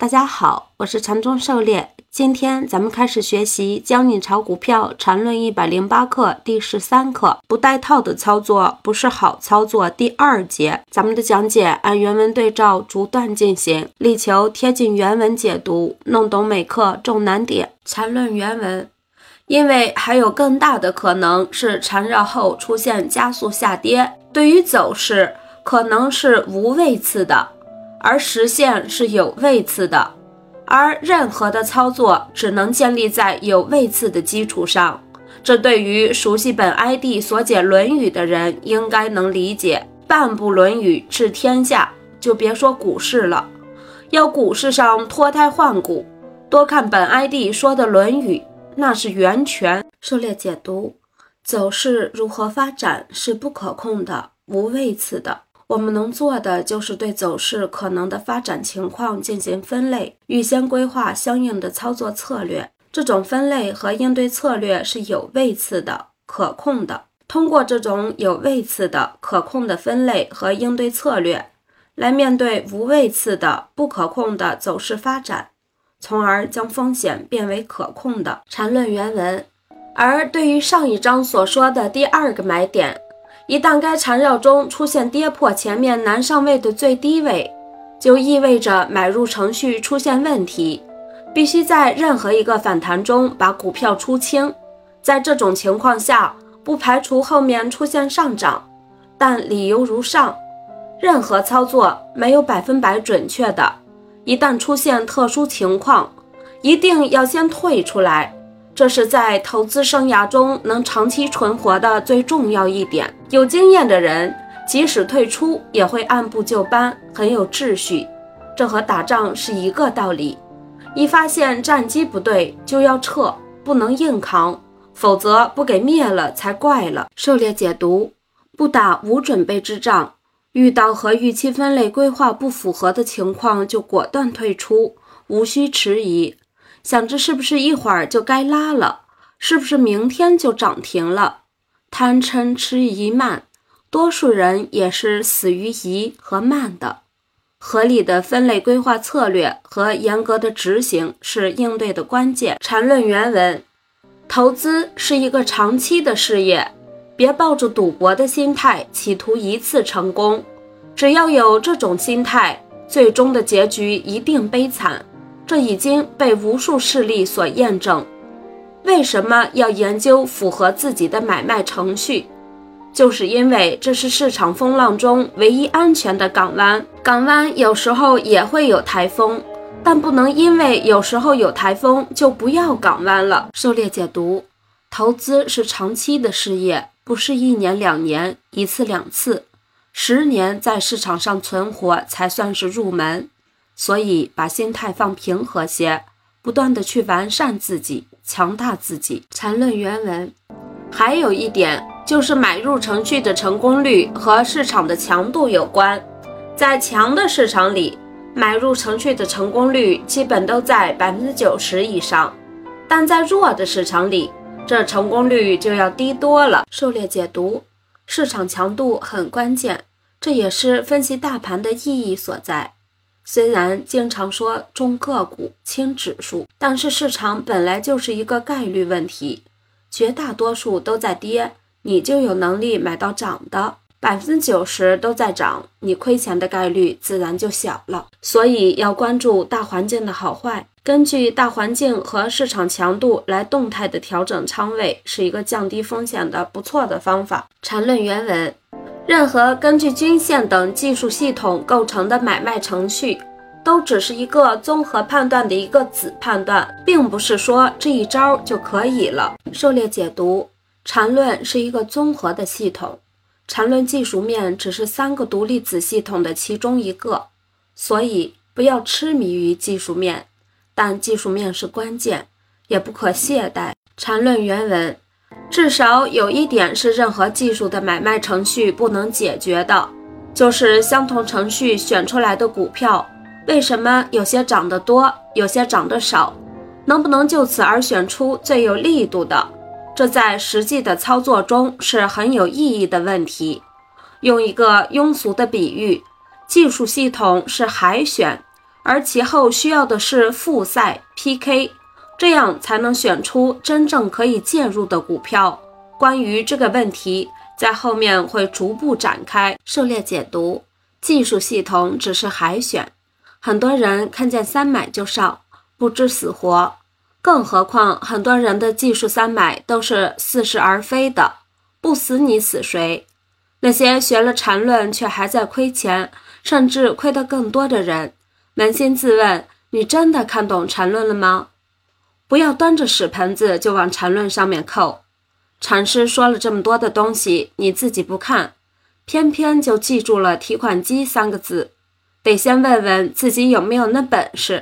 大家好，我是禅宗狩猎。今天咱们开始学习《教你炒股票禅论一百零八课》第十三课：不带套的操作不是好操作。第二节，咱们的讲解按原文对照逐段进行，力求贴近原文解读，弄懂每课重难点。禅论原文，因为还有更大的可能是缠绕后出现加速下跌，对于走势可能是无位次的。而实现是有位次的，而任何的操作只能建立在有位次的基础上。这对于熟悉本 ID 所解《论语》的人应该能理解。半部《论语》治天下，就别说股市了。要股市上脱胎换骨，多看本 ID 说的《论语》，那是源泉。狩猎解读：走势如何发展是不可控的、无位次的。我们能做的就是对走势可能的发展情况进行分类，预先规划相应的操作策略。这种分类和应对策略是有位次的、可控的。通过这种有位次的、可控的分类和应对策略，来面对无位次的、不可控的走势发展，从而将风险变为可控的。缠论原文。而对于上一章所说的第二个买点。一旦该缠绕中出现跌破前面难上位的最低位，就意味着买入程序出现问题，必须在任何一个反弹中把股票出清。在这种情况下，不排除后面出现上涨，但理由如上。任何操作没有百分百准确的，一旦出现特殊情况，一定要先退出来。这是在投资生涯中能长期存活的最重要一点。有经验的人，即使退出，也会按部就班，很有秩序。这和打仗是一个道理。一发现战机不对，就要撤，不能硬扛，否则不给灭了才怪了。狩猎解读：不打无准备之仗，遇到和预期分类规划不符合的情况，就果断退出，无需迟疑。想着是不是一会儿就该拉了，是不是明天就涨停了？贪嗔痴疑慢，多数人也是死于疑和慢的。合理的分类规划策略和严格的执行是应对的关键。缠论原文：投资是一个长期的事业，别抱着赌博的心态企图一次成功。只要有这种心态，最终的结局一定悲惨。这已经被无数事例所验证。为什么要研究符合自己的买卖程序？就是因为这是市场风浪中唯一安全的港湾。港湾有时候也会有台风，但不能因为有时候有台风就不要港湾了。狩猎解读：投资是长期的事业，不是一年两年一次两次，十年在市场上存活才算是入门。所以，把心态放平和些，不断的去完善自己，强大自己。缠论原文，还有一点就是买入程序的成功率和市场的强度有关。在强的市场里，买入程序的成功率基本都在百分之九十以上，但在弱的市场里，这成功率就要低多了。狩猎解读，市场强度很关键，这也是分析大盘的意义所在。虽然经常说重个股轻指数，但是市场本来就是一个概率问题，绝大多数都在跌，你就有能力买到涨的；百分之九十都在涨，你亏钱的概率自然就小了。所以要关注大环境的好坏，根据大环境和市场强度来动态的调整仓位，是一个降低风险的不错的方法。缠论原文。任何根据均线等技术系统构成的买卖程序，都只是一个综合判断的一个子判断，并不是说这一招就可以了。狩猎解读：缠论是一个综合的系统，缠论技术面只是三个独立子系统的其中一个，所以不要痴迷于技术面，但技术面是关键，也不可懈怠。缠论原文。至少有一点是任何技术的买卖程序不能解决的，就是相同程序选出来的股票，为什么有些涨得多，有些涨得少？能不能就此而选出最有力度的？这在实际的操作中是很有意义的问题。用一个庸俗的比喻，技术系统是海选，而其后需要的是复赛 PK，这样才能选出真正可以介入的股票。关于这个问题，在后面会逐步展开狩猎解读。技术系统只是海选，很多人看见三买就上，不知死活。更何况很多人的技术三买都是似是而非的，不死你死谁？那些学了缠论却还在亏钱，甚至亏得更多的人，扪心自问：你真的看懂缠论了吗？不要端着屎盆子就往缠论上面扣。禅师说了这么多的东西，你自己不看，偏偏就记住了“提款机”三个字，得先问问自己有没有那本事。